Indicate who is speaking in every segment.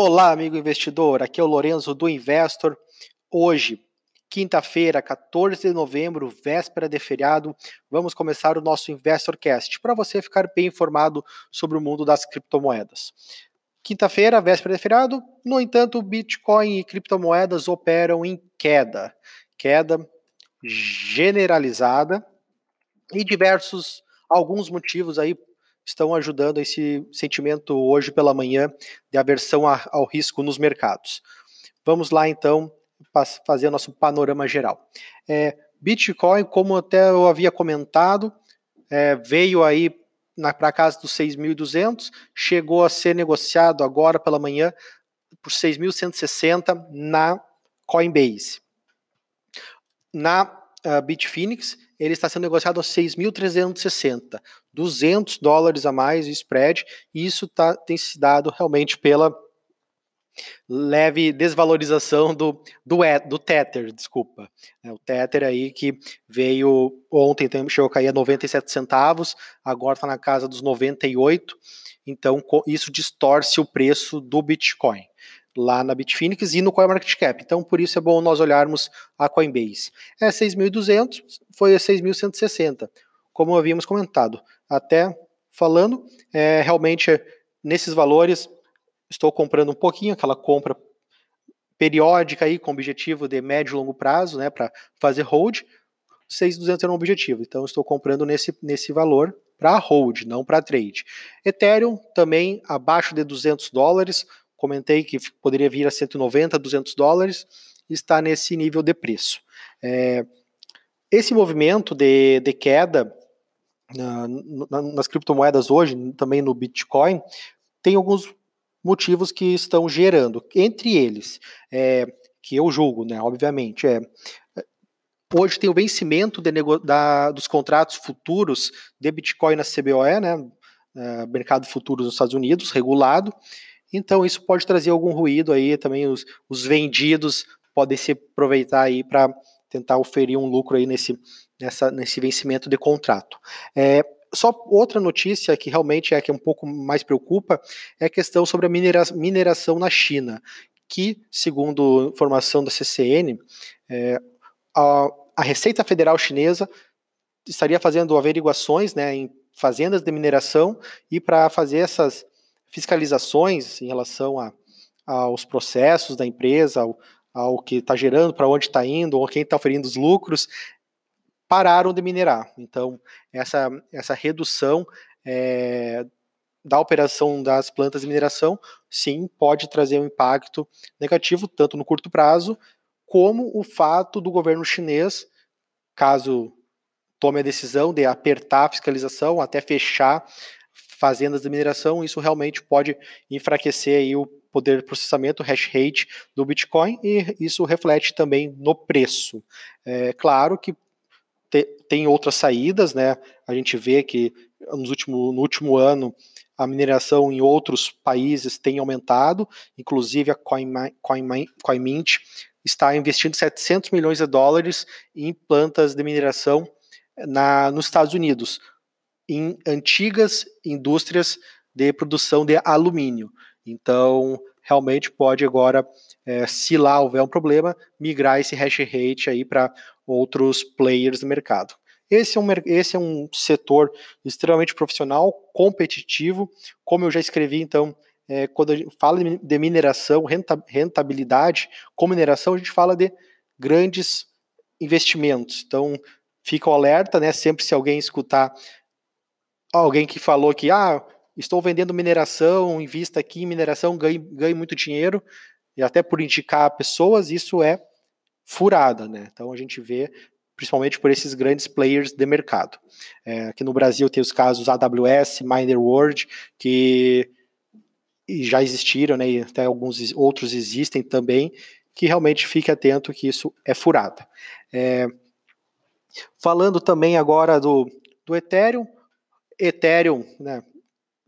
Speaker 1: Olá, amigo investidor. Aqui é o Lorenzo do Investor. Hoje, quinta-feira, 14 de novembro, véspera de feriado, vamos começar o nosso InvestorCast para você ficar bem informado sobre o mundo das criptomoedas. Quinta-feira, véspera de feriado, no entanto, Bitcoin e criptomoedas operam em queda. Queda generalizada e diversos alguns motivos aí estão ajudando esse sentimento hoje pela manhã de aversão ao risco nos mercados. Vamos lá então fazer nosso panorama geral. É, Bitcoin, como até eu havia comentado, é, veio aí para casa dos 6.200, chegou a ser negociado agora pela manhã por 6.160 na Coinbase. Na uh, Bitfinex, ele está sendo negociado a 6.360, 200 dólares a mais de spread, e isso tá, tem se dado realmente pela leve desvalorização do, do, do Tether, desculpa. É, o Tether aí que veio ontem, chegou a cair a 97 centavos, agora está na casa dos 98, então isso distorce o preço do Bitcoin lá na Bitfinex e no CoinMarketCap. Então, por isso é bom nós olharmos a Coinbase. É 6.200, foi a 6.160, como havíamos comentado. Até falando, é, realmente nesses valores estou comprando um pouquinho, aquela compra periódica aí com objetivo de médio e longo prazo, né, para fazer hold. 6.200 era um objetivo, então estou comprando nesse, nesse valor para hold, não para trade. Ethereum também abaixo de 200 dólares, comentei que poderia vir a 190, 200 dólares, está nesse nível de preço. É, esse movimento de, de queda na, nas criptomoedas hoje, também no Bitcoin, tem alguns motivos que estão gerando. Entre eles, é, que eu julgo, né, obviamente, é hoje tem o vencimento de da, dos contratos futuros de Bitcoin na CBOE, né, é, mercado futuros nos Estados Unidos, regulado, então isso pode trazer algum ruído aí, também os, os vendidos podem se aproveitar aí para tentar oferir um lucro aí nesse, nessa, nesse vencimento de contrato. É, só outra notícia que realmente é que um pouco mais preocupa é a questão sobre a minera, mineração na China, que, segundo informação da CCN, é, a, a Receita Federal Chinesa estaria fazendo averiguações né, em fazendas de mineração e para fazer essas fiscalizações em relação a, aos processos da empresa, ao, ao que está gerando, para onde está indo, ou quem está oferindo os lucros, pararam de minerar. Então, essa, essa redução é, da operação das plantas de mineração, sim, pode trazer um impacto negativo, tanto no curto prazo, como o fato do governo chinês, caso tome a decisão de apertar a fiscalização, até fechar fazendas de mineração, isso realmente pode enfraquecer aí o poder de processamento, hash rate do Bitcoin, e isso reflete também no preço. É claro que te, tem outras saídas, né? A gente vê que nos último, no último ano a mineração em outros países tem aumentado, inclusive a CoinMint Coin, Coin está investindo 700 milhões de dólares em plantas de mineração na, nos Estados Unidos, em antigas indústrias de produção de alumínio. Então, realmente pode agora, é, se lá houver um problema, migrar esse hash rate aí para outros players do mercado. Esse é, um, esse é um setor extremamente profissional, competitivo, como eu já escrevi, então, é, quando a gente fala de mineração, rentabilidade com mineração, a gente fala de grandes investimentos. Então, fica o alerta, né? Sempre se alguém escutar alguém que falou que ah, estou vendendo mineração, invista aqui em mineração, ganhe, ganhe muito dinheiro, e até por indicar pessoas, isso é furada, né? Então a gente vê principalmente por esses grandes players de mercado. É, aqui no Brasil tem os casos AWS, MinerWorld, que já existiram, né, e até alguns outros existem também, que realmente fique atento que isso é furada. É, falando também agora do, do Ethereum, Ethereum, né,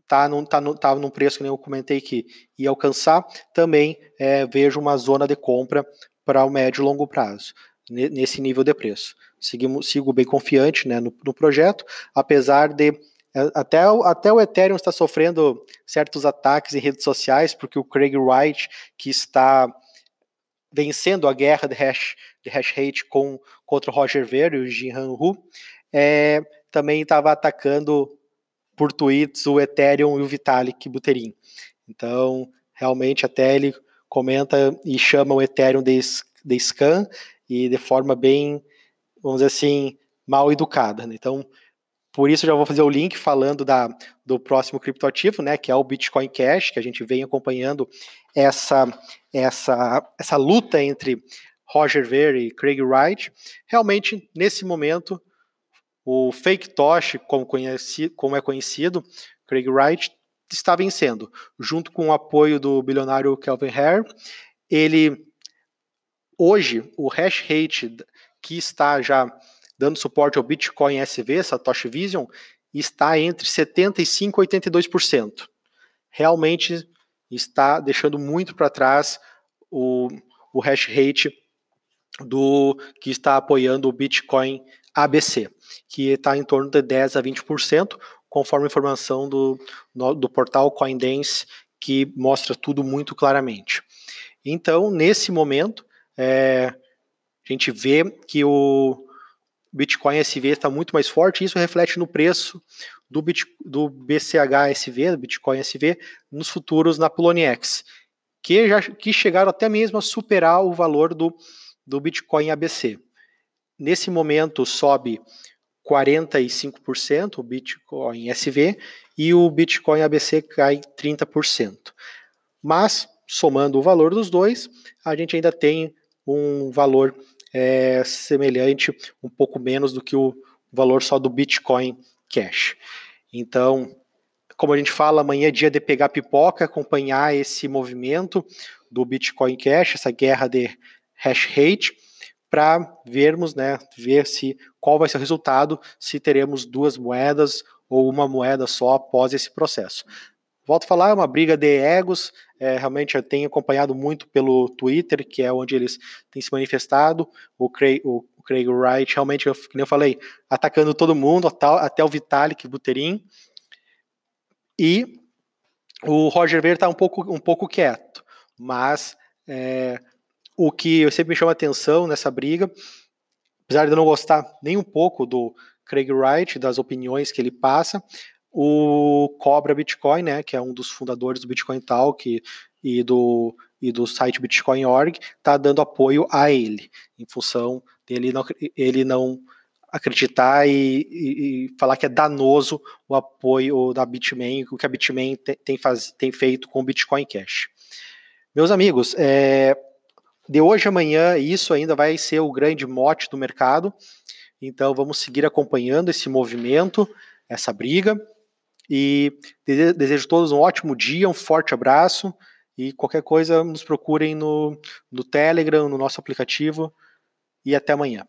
Speaker 1: tá num, tá, no, tá num preço que nem eu comentei que ia alcançar, também é, vejo uma zona de compra para o médio e longo prazo, nesse nível de preço. Sigo, sigo bem confiante né, no, no projeto, apesar de é, até, até o Ethereum está sofrendo certos ataques em redes sociais, porque o Craig Wright, que está vencendo a guerra de hash, de hash com, contra o Roger Ver e o Jinhan Hu, é, também estava atacando por tweets o Ethereum e o Vitalik Buterin. Então, realmente, até ele comenta e chama o Ethereum de, de scam e de forma bem, vamos dizer assim, mal educada. Né? Então, por isso já vou fazer o link falando da, do próximo criptoativo, né, que é o Bitcoin Cash, que a gente vem acompanhando essa, essa, essa luta entre Roger Ver e Craig Wright. Realmente, nesse momento, o Fake Tosh, como, conheci, como é conhecido, Craig Wright, está vencendo, junto com o apoio do bilionário Kelvin Hare. Ele, hoje, o hash rate que está já dando suporte ao Bitcoin SV, Satoshi Vision, está entre 75% e 82%. Realmente está deixando muito para trás o, o hash rate do que está apoiando o Bitcoin ABC, que está em torno de 10 a 20%, conforme a informação do, do portal Coindance, que mostra tudo muito claramente. Então, nesse momento, é, a gente vê que o, Bitcoin SV está muito mais forte, e isso reflete no preço do, Bit, do BCH-SV, do Bitcoin SV, nos futuros na Poloniex, que, já, que chegaram até mesmo a superar o valor do, do Bitcoin ABC. Nesse momento sobe 45% o Bitcoin SV e o Bitcoin ABC cai 30%. Mas, somando o valor dos dois, a gente ainda tem um valor é semelhante, um pouco menos do que o valor só do Bitcoin Cash. Então, como a gente fala, amanhã é dia de pegar pipoca, acompanhar esse movimento do Bitcoin Cash, essa guerra de hash rate, para vermos, né, ver se qual vai ser o resultado, se teremos duas moedas ou uma moeda só após esse processo. Volto a falar, é uma briga de egos. É, realmente eu tenho acompanhado muito pelo Twitter, que é onde eles têm se manifestado. O Craig, o, Craig Wright, realmente, eu, como eu falei, atacando todo mundo, até, até o Vitalik Buterin. E o Roger Ver está um pouco, um pouco quieto. Mas é, o que eu sempre me chama atenção nessa briga, apesar de eu não gostar nem um pouco do Craig Wright, das opiniões que ele passa, o Cobra Bitcoin, né, que é um dos fundadores do Bitcoin Talk e do, e do site Bitcoin.org, está dando apoio a ele, em função dele não, ele não acreditar e, e, e, falar que é danoso o apoio da Bitmain, o que a Bitmain tem, tem, faz, tem feito com o Bitcoin Cash. Meus amigos, é, de hoje a amanhã, isso ainda vai ser o grande mote do mercado, então vamos seguir acompanhando esse movimento, essa briga. E desejo a todos um ótimo dia, um forte abraço. E qualquer coisa, nos procurem no, no Telegram, no nosso aplicativo. E até amanhã.